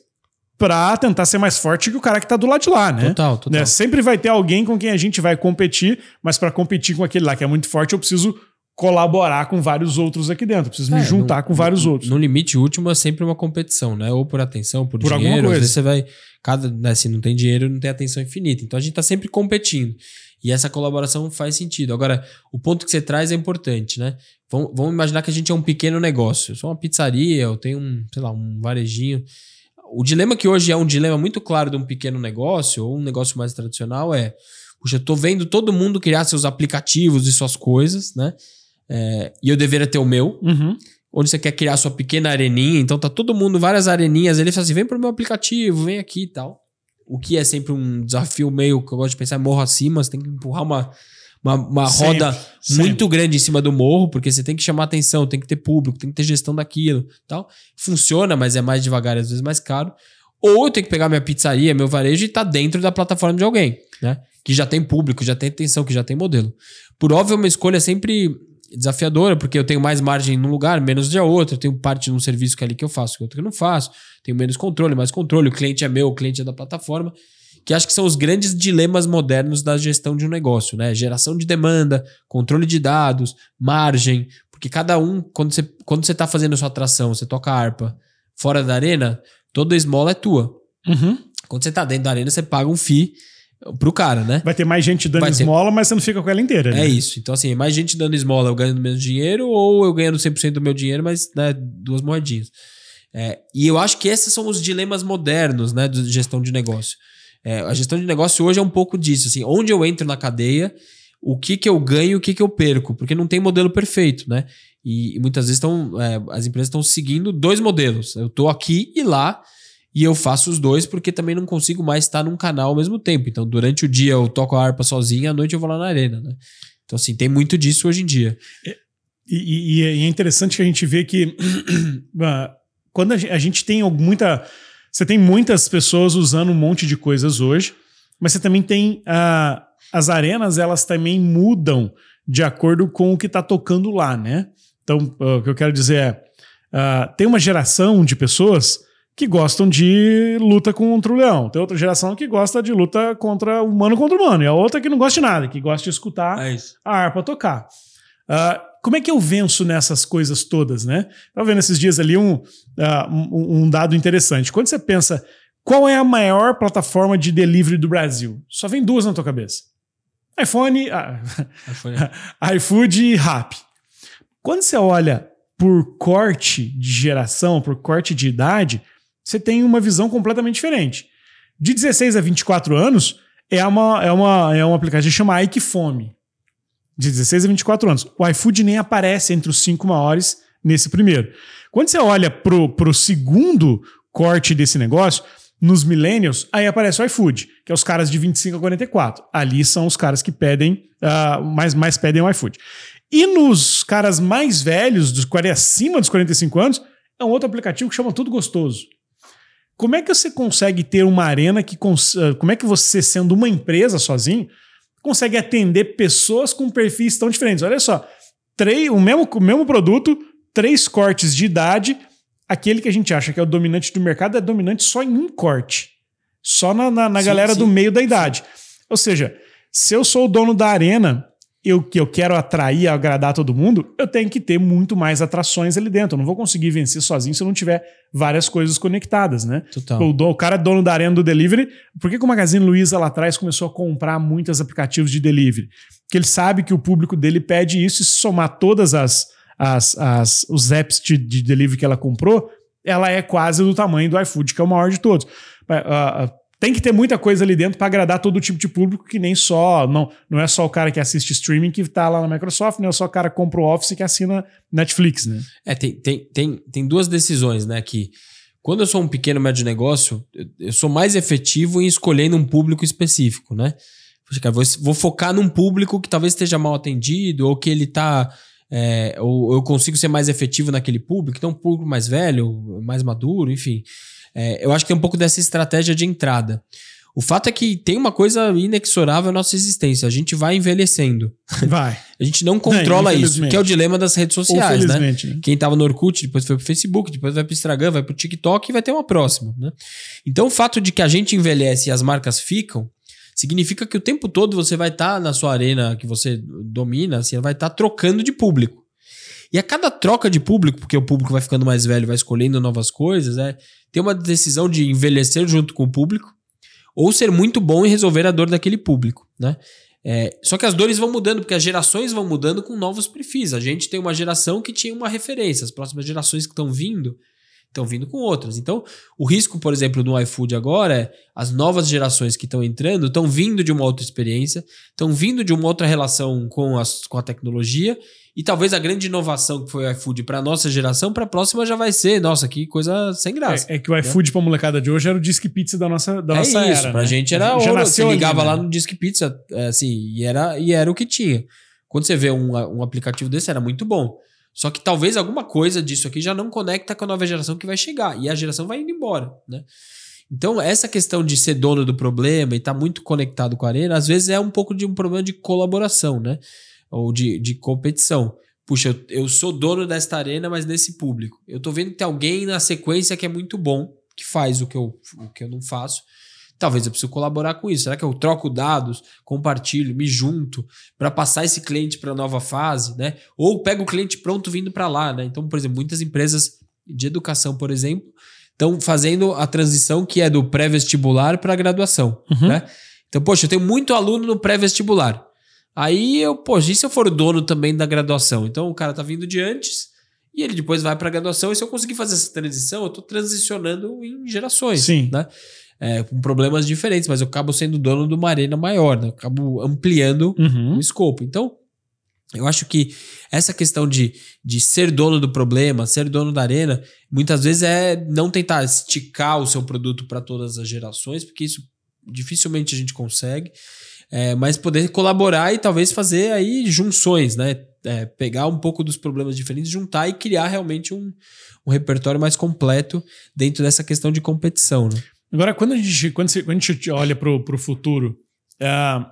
para tentar ser mais forte que o cara que tá do lado de lá, né? Total, total. Né? Sempre vai ter alguém com quem a gente vai competir, mas para competir com aquele lá que é muito forte, eu preciso colaborar com vários outros aqui dentro, preciso é, me juntar no, com vários no, outros. No limite último é sempre uma competição, né? Ou por atenção, por, por dinheiro, às vezes você vai cada, né, se não tem dinheiro, não tem atenção infinita. Então a gente tá sempre competindo. E essa colaboração faz sentido. Agora, o ponto que você traz é importante, né? Vamos, vamos imaginar que a gente é um pequeno negócio. Sou uma pizzaria, eu tenho um, sei lá, um varejinho. O dilema que hoje é um dilema muito claro de um pequeno negócio ou um negócio mais tradicional é: puxa, eu tô vendo todo mundo criar seus aplicativos e suas coisas, né? É, e eu deveria ter o meu. Uhum. Onde você quer criar sua pequena areninha, então tá todo mundo, várias areninhas. Ele fala assim: vem pro meu aplicativo, vem aqui e tal. O que é sempre um desafio meio que eu gosto de pensar, morro acima, você tem que empurrar uma, uma, uma sempre, roda sempre. muito grande em cima do morro, porque você tem que chamar atenção, tem que ter público, tem que ter gestão daquilo tal. Funciona, mas é mais devagar e às vezes mais caro. Ou eu tenho que pegar minha pizzaria, meu varejo e tá dentro da plataforma de alguém, né? Que já tem público, já tem atenção, que já tem modelo. Por óbvio, é uma escolha sempre desafiadora, porque eu tenho mais margem num lugar, menos de outro, eu tenho parte de um serviço que é ali que eu faço, que outro que eu não faço, tenho menos controle, mais controle, o cliente é meu, o cliente é da plataforma que acho que são os grandes dilemas modernos da gestão de um negócio, né? Geração de demanda, controle de dados, margem, porque cada um, quando você quando você está fazendo a sua atração, você toca harpa fora da arena, toda esmola é tua. Uhum. Quando você está dentro da arena, você paga um FII pro cara, né? Vai ter mais gente dando Vai esmola, ter... mas você não fica com ela inteira. Né? É isso. Então, assim, mais gente dando esmola, eu ganhando menos dinheiro, ou eu ganhando 100% do meu dinheiro, mas né, duas moedinhas. É, e eu acho que esses são os dilemas modernos, né, de gestão de negócio. É, a gestão de negócio hoje é um pouco disso, assim, onde eu entro na cadeia, o que que eu ganho o que que eu perco, porque não tem modelo perfeito, né? E, e muitas vezes estão, é, as empresas estão seguindo dois modelos. Eu estou aqui e lá, e eu faço os dois porque também não consigo mais estar num canal ao mesmo tempo. Então, durante o dia eu toco a harpa sozinho, à noite eu vou lá na arena, né? Então, assim, tem muito disso hoje em dia. É, e, e, e é interessante que a gente vê que ah, quando a gente tem muita você tem muitas pessoas usando um monte de coisas hoje, mas você também tem uh, as arenas, elas também mudam de acordo com o que está tocando lá, né? Então, uh, o que eu quero dizer é, uh, tem uma geração de pessoas que gostam de luta contra o leão. Tem outra geração que gosta de luta contra humano contra humano. E a outra que não gosta de nada, que gosta de escutar é a harpa tocar. Uh, como é que eu venço nessas coisas todas, né? Estava vendo esses dias ali um, uh, um, um, dado interessante. Quando você pensa qual é a maior plataforma de delivery do Brasil, só vem duas na tua cabeça: iPhone, ah, iPhone. iFood e Rap. Quando você olha por corte de geração, por corte de idade, você tem uma visão completamente diferente. De 16 a 24 anos, é uma, é uma, é um aplicativo que chama Ike Fome de 16 a 24 anos. O iFood nem aparece entre os cinco maiores nesse primeiro. Quando você olha pro, pro segundo corte desse negócio, nos millennials, aí aparece o iFood, que é os caras de 25 a 44. Ali são os caras que pedem, uh, mais, mais pedem o iFood. E nos caras mais velhos, dos acima dos 45 anos, é um outro aplicativo que chama Tudo Gostoso. Como é que você consegue ter uma arena que. Ah, como é que você, sendo uma empresa sozinho, consegue atender pessoas com perfis tão diferentes. Olha só, três, o, mesmo, o mesmo produto, três cortes de idade. Aquele que a gente acha que é o dominante do mercado é dominante só em um corte. Só na, na, na sim, galera sim. do meio da idade. Ou seja, se eu sou o dono da arena eu, que eu quero atrair, agradar todo mundo, eu tenho que ter muito mais atrações ali dentro. Eu não vou conseguir vencer sozinho se eu não tiver várias coisas conectadas, né? Total. O, o cara é dono da arena do delivery. Por que, que o Magazine Luiza lá atrás começou a comprar muitos aplicativos de delivery? Porque ele sabe que o público dele pede isso e se somar todas as, as, as os apps de, de delivery que ela comprou, ela é quase do tamanho do iFood, que é o maior de todos. Uh, tem que ter muita coisa ali dentro para agradar todo tipo de público, que nem só. Não, não é só o cara que assiste streaming que está lá na Microsoft, não é só o cara que compra o Office que assina Netflix, né? É, tem, tem, tem, tem duas decisões, né? Que quando eu sou um pequeno médio negócio, eu, sou mais efetivo em escolhendo um público específico, né? Vou, vou focar num público que talvez esteja mal atendido ou que ele está É, ou eu consigo ser mais efetivo naquele público, então um público mais velho, mais maduro, enfim. É, eu acho que tem um pouco dessa estratégia de entrada. O fato é que tem uma coisa inexorável na nossa existência. A gente vai envelhecendo. Vai. A gente não controla É, isso, que é o dilema das redes sociais, né? Né? Quem tava no Orkut, depois foi pro Facebook, depois vai pro Instagram, vai pro TikTok e vai ter uma próxima, né? Então o fato de que a gente envelhece e as marcas ficam, significa que o tempo todo você vai estar na sua arena que você domina, assim, vai estar trocando de público. E a cada troca de público, porque o público vai ficando mais velho, vai escolhendo novas coisas, é ter uma decisão de envelhecer junto com o público ou ser muito bom em resolver a dor daquele público, né? É, só que as dores vão mudando, porque as gerações vão mudando com novos perfis. A gente tem uma geração que tinha uma referência, as próximas gerações que estão vindo estão vindo com outras. Então, o risco, por exemplo, no iFood agora é as novas gerações que estão entrando estão vindo de uma outra experiência, estão vindo de uma outra relação com, as, com a tecnologia e talvez a grande inovação que foi o iFood para a nossa geração, para a próxima já vai ser, nossa, que coisa sem graça. É, é que o iFood pra molecada de hoje era o Disque Pizza da nossa, da É nossa isso, era. pra né? gente era ouro, você ali, ligava né? lá no Disque Pizza, é, assim, e era, e era o que tinha. Quando você vê um, um aplicativo desse, era muito bom. Só que talvez alguma coisa disso aqui já não conecta com a nova geração que vai chegar. E a geração vai indo embora, né? Então, essa questão de ser dono do problema e estar muito conectado com a arena, às vezes é um pouco de um problema de colaboração, né? Ou de, de competição. Puxa, eu, eu sou dono desta arena, mas nesse público. Eu tô vendo que tem alguém na sequência que é muito bom, que faz o que eu, o que eu não faço. Talvez eu preciso colaborar com isso. Será que eu troco dados, compartilho, me junto para passar esse cliente para a nova fase, né? Ou pego o cliente pronto vindo para lá, né? Então, por exemplo, muitas empresas de educação, por exemplo, estão fazendo a transição que é do pré-vestibular para a graduação, Uhum. né? Então, poxa, eu tenho muito aluno no pré-vestibular. Aí eu, poxa, e se eu for o dono também da graduação? Então o cara tá vindo de antes e ele depois vai para a graduação. E se eu conseguir fazer essa transição, eu tô transicionando em gerações, Sim. né? É, com problemas diferentes, mas eu acabo sendo dono de uma arena maior, né? Eu acabo ampliando Uhum. o escopo. Então, eu acho que essa questão de, de ser dono do problema, ser dono da arena, muitas vezes é não tentar esticar o seu produto para todas as gerações, porque isso dificilmente a gente consegue, é, mas poder colaborar e talvez fazer aí junções, né? É, pegar um pouco dos problemas diferentes, juntar e criar realmente um, um repertório mais completo dentro dessa questão de competição, né? Agora, quando a gente, quando você- quando a gente olha pro, pro futuro, ah,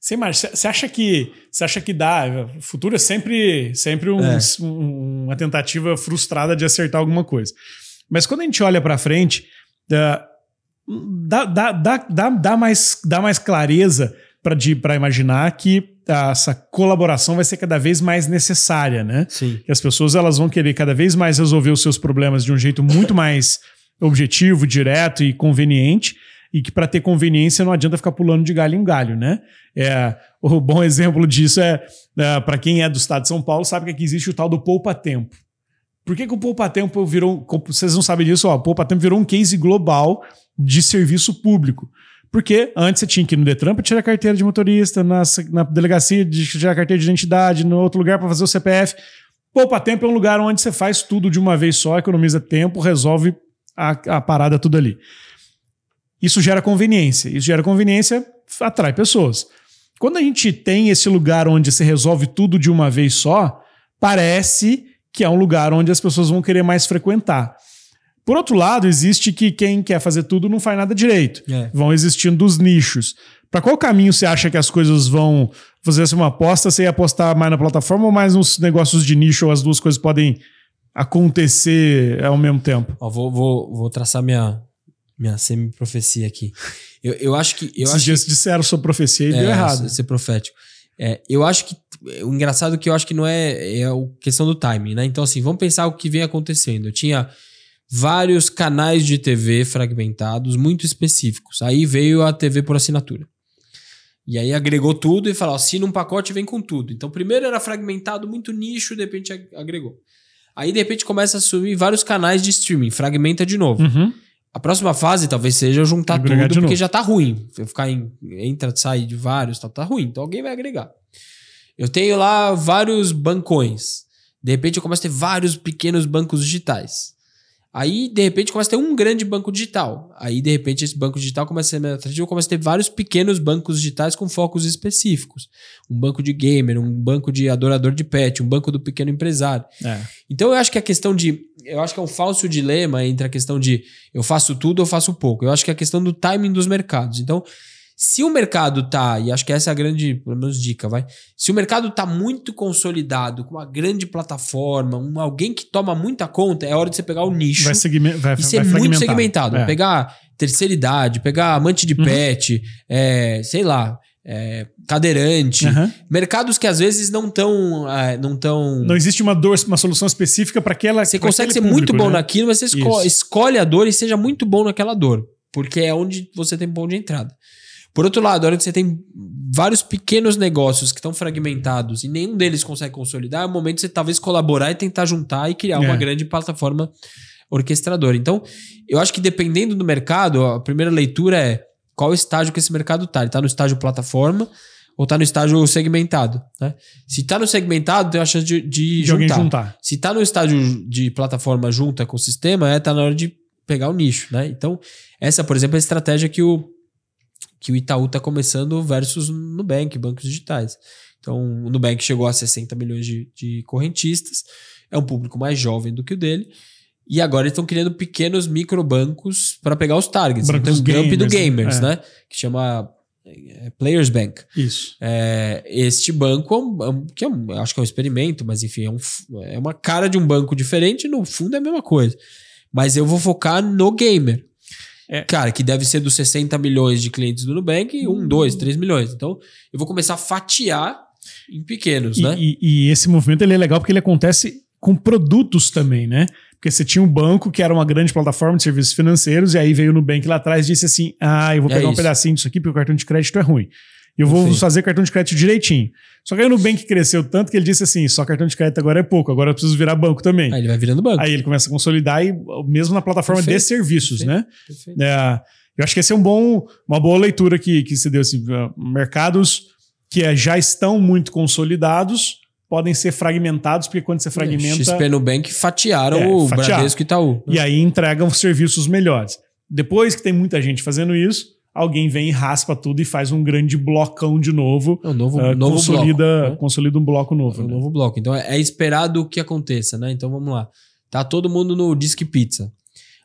você, imagina- você acha que você acha que dá? O futuro é sempre, sempre um- É. um- uma tentativa frustrada de acertar alguma coisa. Mas quando a gente olha para frente, ah, dá, dá, dá, dá, dá, mais, dá mais clareza para imaginar que essa colaboração vai ser cada vez mais necessária, né? Sim. que as pessoas elas vão querer cada vez mais resolver os seus problemas de um jeito muito mais objetivo, direto e conveniente, e que para ter conveniência não adianta ficar pulando de galho em galho, né? É, o bom exemplo disso é, para quem é do estado de São Paulo, sabe que aqui existe o tal do poupa-tempo. Por que, que o poupa-tempo virou. Vocês não sabem disso, ó, o poupa-tempo virou um case global de serviço público. Porque antes você tinha que ir no Detran para tirar a carteira de motorista, na, na delegacia de tirar a carteira de identidade, no outro lugar para fazer o CPF. Poupa Tempo é um lugar onde você faz tudo de uma vez só, economiza tempo, resolve a, a parada tudo ali. Isso gera conveniência. Isso gera conveniência, atrai pessoas. Quando a gente tem esse lugar onde você resolve tudo de uma vez só, parece que é um lugar onde as pessoas vão querer mais frequentar. Por outro lado, existe que quem quer fazer tudo não faz nada direito. É. Vão existindo os nichos. Para qual caminho você acha que as coisas vão fazer assim, uma aposta? Você ia apostar mais na plataforma ou mais nos negócios de nicho ou as duas coisas podem acontecer ao mesmo tempo? Ó, vou, vou, vou traçar minha, minha semi-profecia aqui. Eu, eu acho que. Eu Esses acho dias disseram sua profecia e que, deu é, errado. Ser profético. É, eu acho que. O engraçado é que eu acho que não é, é a questão do timing, né? Então, assim, vamos pensar o que vem acontecendo. Eu tinha vários canais de TV fragmentados, muito específicos. Aí veio a TV por assinatura. E aí agregou tudo e falou: assina um pacote vem com tudo. Então, primeiro era fragmentado, muito nicho, de repente ag- agregou. Aí, de repente, começa a subir vários canais de streaming, fragmenta de novo. Uhum. A próxima fase talvez seja juntar Agregar tudo, porque já tá ruim. Eu ficar em entra, sai de vários, tá, tá ruim. Então alguém vai agregar. Eu tenho lá vários bancões. De repente eu começo a ter vários pequenos bancos digitais. Aí, de repente, começa a ter um grande banco digital. Aí, de repente, esse banco digital começa a ser mais atrativo, começa a ter vários pequenos bancos digitais com focos específicos. Um banco de gamer, um banco de adorador de pet, um banco do pequeno empresário. É. Então, eu acho que a questão de. Eu acho que é um falso dilema entre a questão de eu faço tudo ou faço pouco. Eu acho que é a questão do timing dos mercados. Então, se o mercado tá, e acho que essa é a grande, pelo menos, dica, vai. Se o mercado tá muito consolidado, com uma grande plataforma, um, alguém que toma muita conta, é hora de você pegar o nicho Vai, segme- vai, e ser vai muito segmentado. É. Pegar terceira idade, pegar amante de Uhum. pet, é, sei lá, é, cadeirante. Aham. Mercados que às vezes não estão. não tão Não existe uma dor, uma solução específica para aquela. você consegue ser aquele muito público, bom né? naquilo, mas você esco- Isso. escolhe a dor e seja muito bom naquela dor. Porque é onde você tem ponto de entrada. Por outro lado, a hora que você tem vários pequenos negócios que estão fragmentados e nenhum deles consegue consolidar, é o momento de você talvez colaborar e tentar juntar e criar uma É. grande plataforma orquestradora. Então, eu acho que dependendo do mercado, a primeira leitura é qual estágio que esse mercado está. Ele está no estágio plataforma ou está no estágio segmentado. Né? Se está no segmentado, tem a chance de, de, De juntar. juntar. Se tá no estágio de plataforma junta com o sistema, é tá na hora de pegar o nicho, né? Então, essa, por exemplo, é a estratégia que o, que o Itaú tá começando versus Nubank, bancos digitais. Então, o Nubank chegou a 60 milhões de, de correntistas, é um público mais jovem do que o dele, e agora eles estão criando pequenos microbancos para pegar os targets. Então, o Gump do gamers, né? Gamers, É. né? Que chama é, Players Bank. Isso. É, este banco, é um- é um- que é um- acho que é um experimento, mas enfim, é, um é uma cara de um banco diferente, no fundo é a mesma coisa. Mas eu vou focar no gamer. É. Cara, que deve ser dos 60 milhões de clientes do Nubank, um, dois, três milhões. Então, eu vou começar a fatiar em pequenos, E, né? e- e esse movimento ele é legal porque ele acontece com produtos também, né? Porque você tinha um banco que era uma grande plataforma de serviços financeiros, e aí veio o Nubank lá atrás e disse assim: Ah, eu vou É pegar um isso. pedacinho disso aqui porque o cartão de crédito é ruim. E eu vou Perfeito. fazer cartão de crédito direitinho. Só que aí o Nubank cresceu tanto que ele disse assim: só cartão de crédito agora é pouco, agora eu preciso virar banco também. Aí ele vai virando banco. Aí ele começa a consolidar e mesmo na plataforma Perfeito, de serviços, perfeito. né? Perfeito. É, eu acho que esse é um bom, uma boa leitura que, que se deu. Assim, uh, mercados que eh, já estão muito consolidados podem ser fragmentados, porque quando você fragmenta. XP Nubank fatiaram É, o fatiaram. Bradesco e Itaú. E aí entregam serviços melhores. Depois que tem muita gente fazendo isso, alguém vem e raspa tudo e faz um grande blocão de novo. É um novo, uh, novo consolida, bloco. né? consolida um bloco novo. É um né? novo bloco. Então é é esperado que aconteça, né? Então vamos lá. Tá todo mundo no Disque Pizza.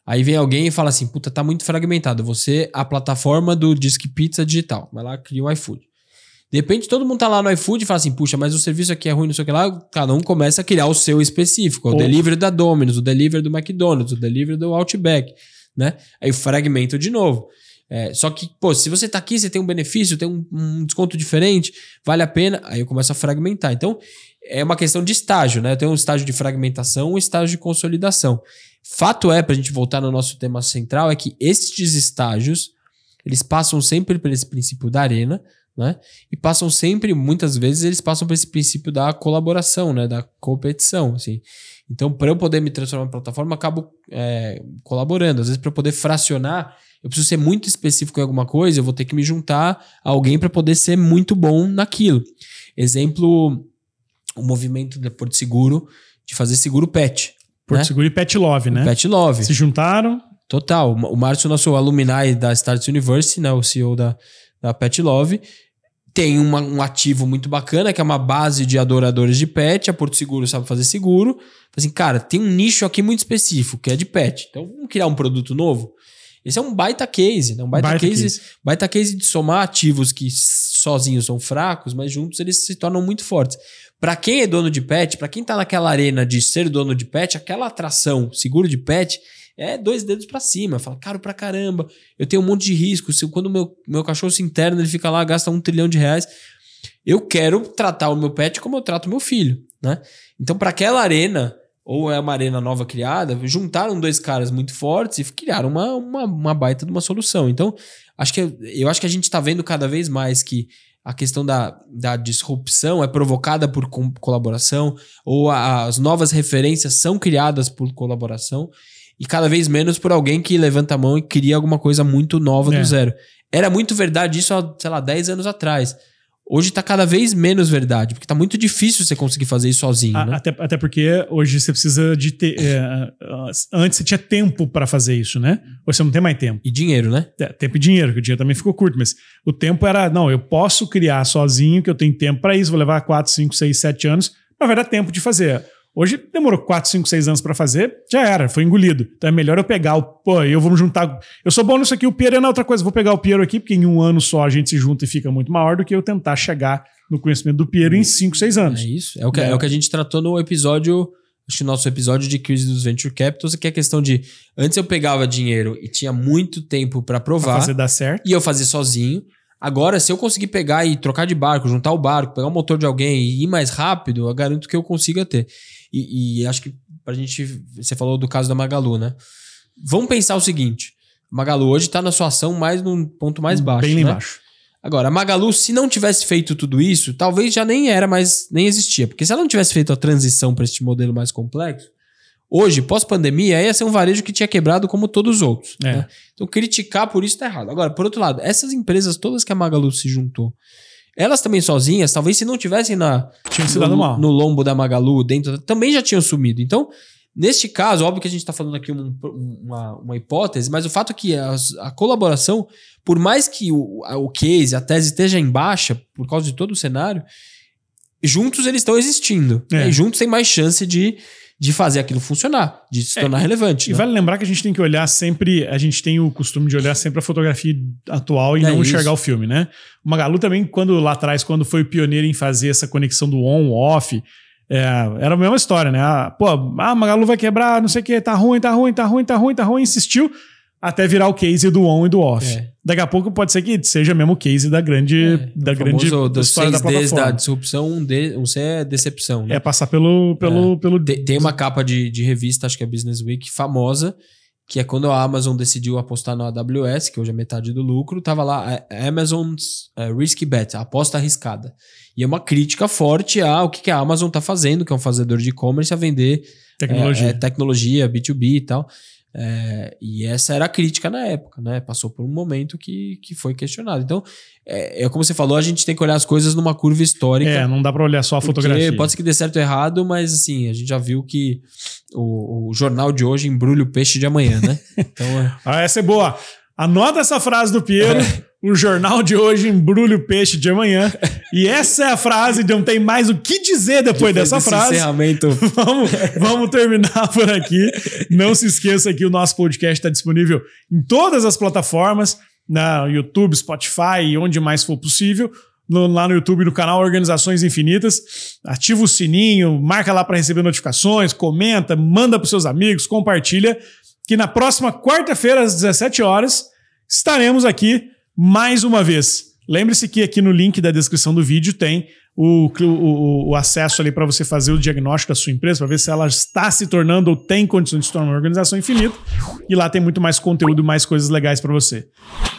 Aí vem alguém e fala assim: puta, tá muito fragmentado. Você, a plataforma do Disque Pizza digital. Vai lá, cria o iFood. De repente todo mundo tá lá no iFood e fala assim: puxa, mas o serviço aqui é ruim, não sei o que lá. Cada um começa a criar o seu específico. O Ou- delivery da Domino's, o delivery do McDonald's, o delivery do Outback, né? Aí fragmenta de novo. É, só que, pô, se você tá aqui, você tem um benefício, tem um, um desconto diferente, vale a pena. Aí eu começo a fragmentar. Então, é uma questão de estágio, né? Tem um estágio de fragmentação um estágio de consolidação. Fato é, para a gente voltar no nosso tema central, é que estes estágios, eles passam sempre por esse princípio da arena, né? E passam sempre, muitas vezes, eles passam por esse princípio da colaboração, né? Da competição, assim. Então, para eu poder me transformar em plataforma, eu acabo é, colaborando. Às vezes, para eu poder fracionar, eu preciso ser muito específico em alguma coisa, eu vou ter que me juntar a alguém para poder ser muito bom naquilo. Exemplo, o movimento da Porto Seguro de fazer seguro pet. Porto né? Seguro e Pet Love, né? Pet Love. Se juntaram. Total. O Márcio, nosso alumni da Starts University, né, o CEO da, da Pet Love, tem uma- um ativo muito bacana, que é uma base de adoradores de pet. A Porto Seguro sabe fazer seguro. Assim, cara, tem um nicho aqui muito específico, que é de pet. Então, vamos criar um produto novo? Esse é um baita case, né? Um baita, Baita case, case. baita case de somar ativos que sozinhos são fracos, mas juntos eles se tornam muito fortes. Para quem é dono de pet, para quem tá naquela arena de ser dono de pet, aquela atração, seguro de pet, é dois dedos para cima. Fala, caro pra caramba, eu tenho um monte de risco. Se, quando meu, meu cachorro se interna, ele fica lá, gasta um trilhão de reais. Eu quero tratar o meu pet como eu trato o meu filho, né? Então, para aquela arena, ou é uma arena nova criada, juntaram dois caras muito fortes e criaram uma, uma, uma baita de uma solução. Então, acho que eu acho que a gente está vendo cada vez mais que a questão da, da disrupção é provocada por colaboração, ou a- as novas referências são criadas por colaboração, e cada vez menos por alguém que levanta a mão e cria alguma coisa muito nova É. do zero. Era muito verdade isso há, sei lá, 10 anos atrás. hoje está cada vez menos verdade, porque está muito difícil você conseguir fazer isso sozinho. A, né? até, até porque hoje você precisa de ter. É, antes você tinha tempo para fazer isso, né? Hoje você não tem mais tempo. E dinheiro, né? É, tempo e dinheiro, que o dinheiro também ficou curto, mas o tempo era, não, eu posso criar sozinho, que eu tenho tempo para isso, vou levar 4, 5, 6, 7 anos, mas vai dar tempo de fazer. Hoje demorou 4, 5, 6 anos para fazer, já era, foi engolido. Então é melhor eu pegar o. Pô, eu vou juntar. Eu sou bom nisso aqui, o Piero é na outra coisa. Vou pegar o Piero aqui, porque em um ano só a gente se junta e fica muito maior do que eu tentar chegar no conhecimento do Piero em 5, 6 anos. É isso. É o, que, é. é o que a gente tratou no episódio. Acho que o nosso episódio de crise dos venture capitals, que é a questão de antes eu pegava dinheiro e tinha muito tempo para provar. Pra fazer dar certo. E eu fazia sozinho. Agora, se eu conseguir pegar e trocar de barco, juntar o barco, pegar o motor de alguém e ir mais rápido, eu garanto que eu consiga ter. E, e, acho que pra gente. Você falou do caso da Magalu, né? Vamos pensar o seguinte: Magalu hoje tá na sua ação mais num ponto mais baixo. Bem né? baixo. Agora, a Magalu, se não tivesse feito tudo isso, talvez já nem era mais, nem existia. Porque se ela não tivesse feito a transição para este modelo mais complexo, hoje, pós-pandemia, ia ser um varejo que tinha quebrado como todos os outros. É. Né? Então, criticar por isso tá errado. Agora, por outro lado, essas empresas todas que a Magalu se juntou, elas também sozinhas, talvez se não tivessem na, Tinha se dado no, mal. no lombo da Magalu, dentro, também já tinham sumido. Então, neste caso, óbvio que a gente está falando aqui um, uma, uma hipótese, mas o fato é que a, a colaboração, por mais que o, a, o case, a tese esteja em baixa, por causa de todo o cenário, juntos eles estão existindo. É. Né? E juntos tem mais chance de, de fazer aquilo funcionar, de se É, tornar relevante. E né? vale lembrar que a gente tem que olhar sempre, a gente tem o costume de olhar sempre a fotografia atual e É não isso. enxergar o filme, né? O Magalu também, quando lá atrás, quando foi o pioneiro em fazer essa conexão do on, off, é, era a mesma história, né? Ah, pô, ah, Magalu vai quebrar, não sei o que, tá ruim, tá ruim, tá ruim, tá ruim, tá ruim, insistiu até virar o case do on e do off. É. Daqui a pouco pode ser que seja mesmo o case da grande, da O grande famoso dos história da plataforma. da disrupção, um, D, um C é decepção. Né? É passar pelo, pelo, pelo Tem, tem uma capa de, de revista, acho que é Business Week, famosa, que é quando a Amazon decidiu apostar no AWS, que hoje é metade do lucro, tava lá a Amazon's eh, Risky Bet, aposta arriscada. E é uma crítica forte ao que, que a Amazon está fazendo, que é um fazedor de e-commerce, a vender tecnologia. é, é, tecnologia, B2B e tal. É, e essa era a crítica na época, né? Passou por um momento que, que foi questionado. Então, é, é como você falou, a gente tem que olhar as coisas numa curva histórica. É, não dá pra olhar só a fotografia. Pode ser que dê certo ou errado, mas assim, a gente já viu que o, o jornal de hoje embrulha o peixe de amanhã, né? Então, é, Ah, essa é boa. Anota essa frase do Piero. O jornal de hoje embrulha o peixe de amanhã. E essa é a frase, não tem mais o que dizer depois, dessa desse frase. encerramento. Vamos, vamos terminar por aqui. Não se esqueça que o nosso podcast está disponível em todas as plataformas, na YouTube, Spotify e onde mais for possível. No- lá no YouTube, no canal Organizações Infinitas. Ativa o sininho, marca lá para receber notificações, comenta, manda para seus amigos, compartilha. Que na próxima quarta-feira, às 17 horas, estaremos aqui mais uma vez. Lembre-se que aqui no link da descrição do vídeo tem o, o, o acesso ali para você fazer o diagnóstico da sua empresa, para ver se ela está se tornando ou tem condições de se tornar uma organização infinita. E lá tem muito mais conteúdo e mais coisas legais para você.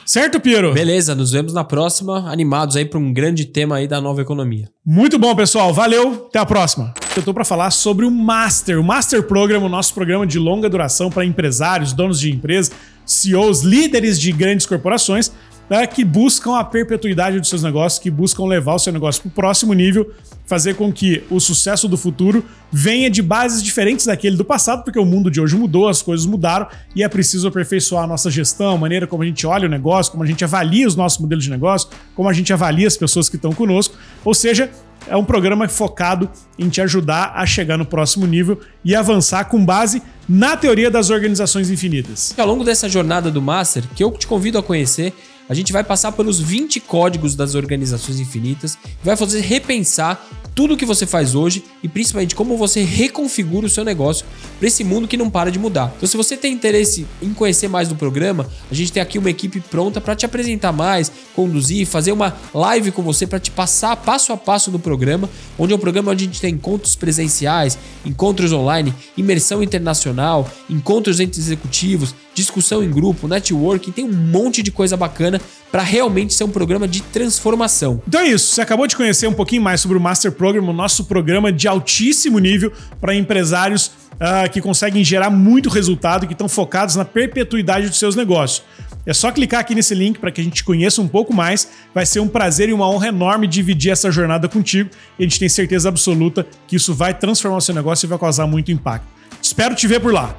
Certo, Piero? Beleza, nos vemos na próxima, animados aí para um grande tema aí da nova economia. Muito bom, pessoal. Valeu. Até a próxima. Eu estou para falar sobre o Master, o Master Program, o nosso programa de longa duração para empresários, donos de empresas, CEOs, líderes de grandes corporações, né, que buscam a perpetuidade dos seus negócios, que buscam levar o seu negócio para o próximo nível, fazer com que o sucesso do futuro venha de bases diferentes daquele do passado, porque o mundo de hoje mudou, as coisas mudaram e é preciso aperfeiçoar a nossa gestão, a maneira como a gente olha o negócio, como a gente avalia os nossos modelos de negócio, como a gente avalia as pessoas que estão conosco. Ou seja, é um programa focado em te ajudar a chegar no próximo nível e avançar com base na teoria das organizações infinitas. E ao longo dessa jornada do Master, que eu te convido a conhecer, a gente vai passar pelos 20 códigos das organizações infinitas, vai fazer repensar tudo o que você faz hoje e principalmente como você reconfigura o seu negócio para esse mundo que não para de mudar. Então, se você tem interesse em conhecer mais do programa, a gente tem aqui uma equipe pronta para te apresentar mais, conduzir, fazer uma live com você para te passar passo a passo do programa, onde é um programa onde a gente tem encontros presenciais, encontros online, imersão internacional, encontros entre executivos, discussão em grupo, networking, tem um monte de coisa bacana para realmente ser um programa de transformação. Então é isso, você acabou de conhecer um pouquinho mais sobre o Master Program, o nosso programa de altíssimo nível para empresários ah, que conseguem gerar muito resultado, que estão focados na perpetuidade dos seus negócios. É só clicar aqui nesse link para que a gente te conheça um pouco mais. Vai ser um prazer e uma honra enorme dividir essa jornada contigo. E a gente tem certeza absoluta que isso vai transformar o seu negócio e vai causar muito impacto. Espero te ver por lá.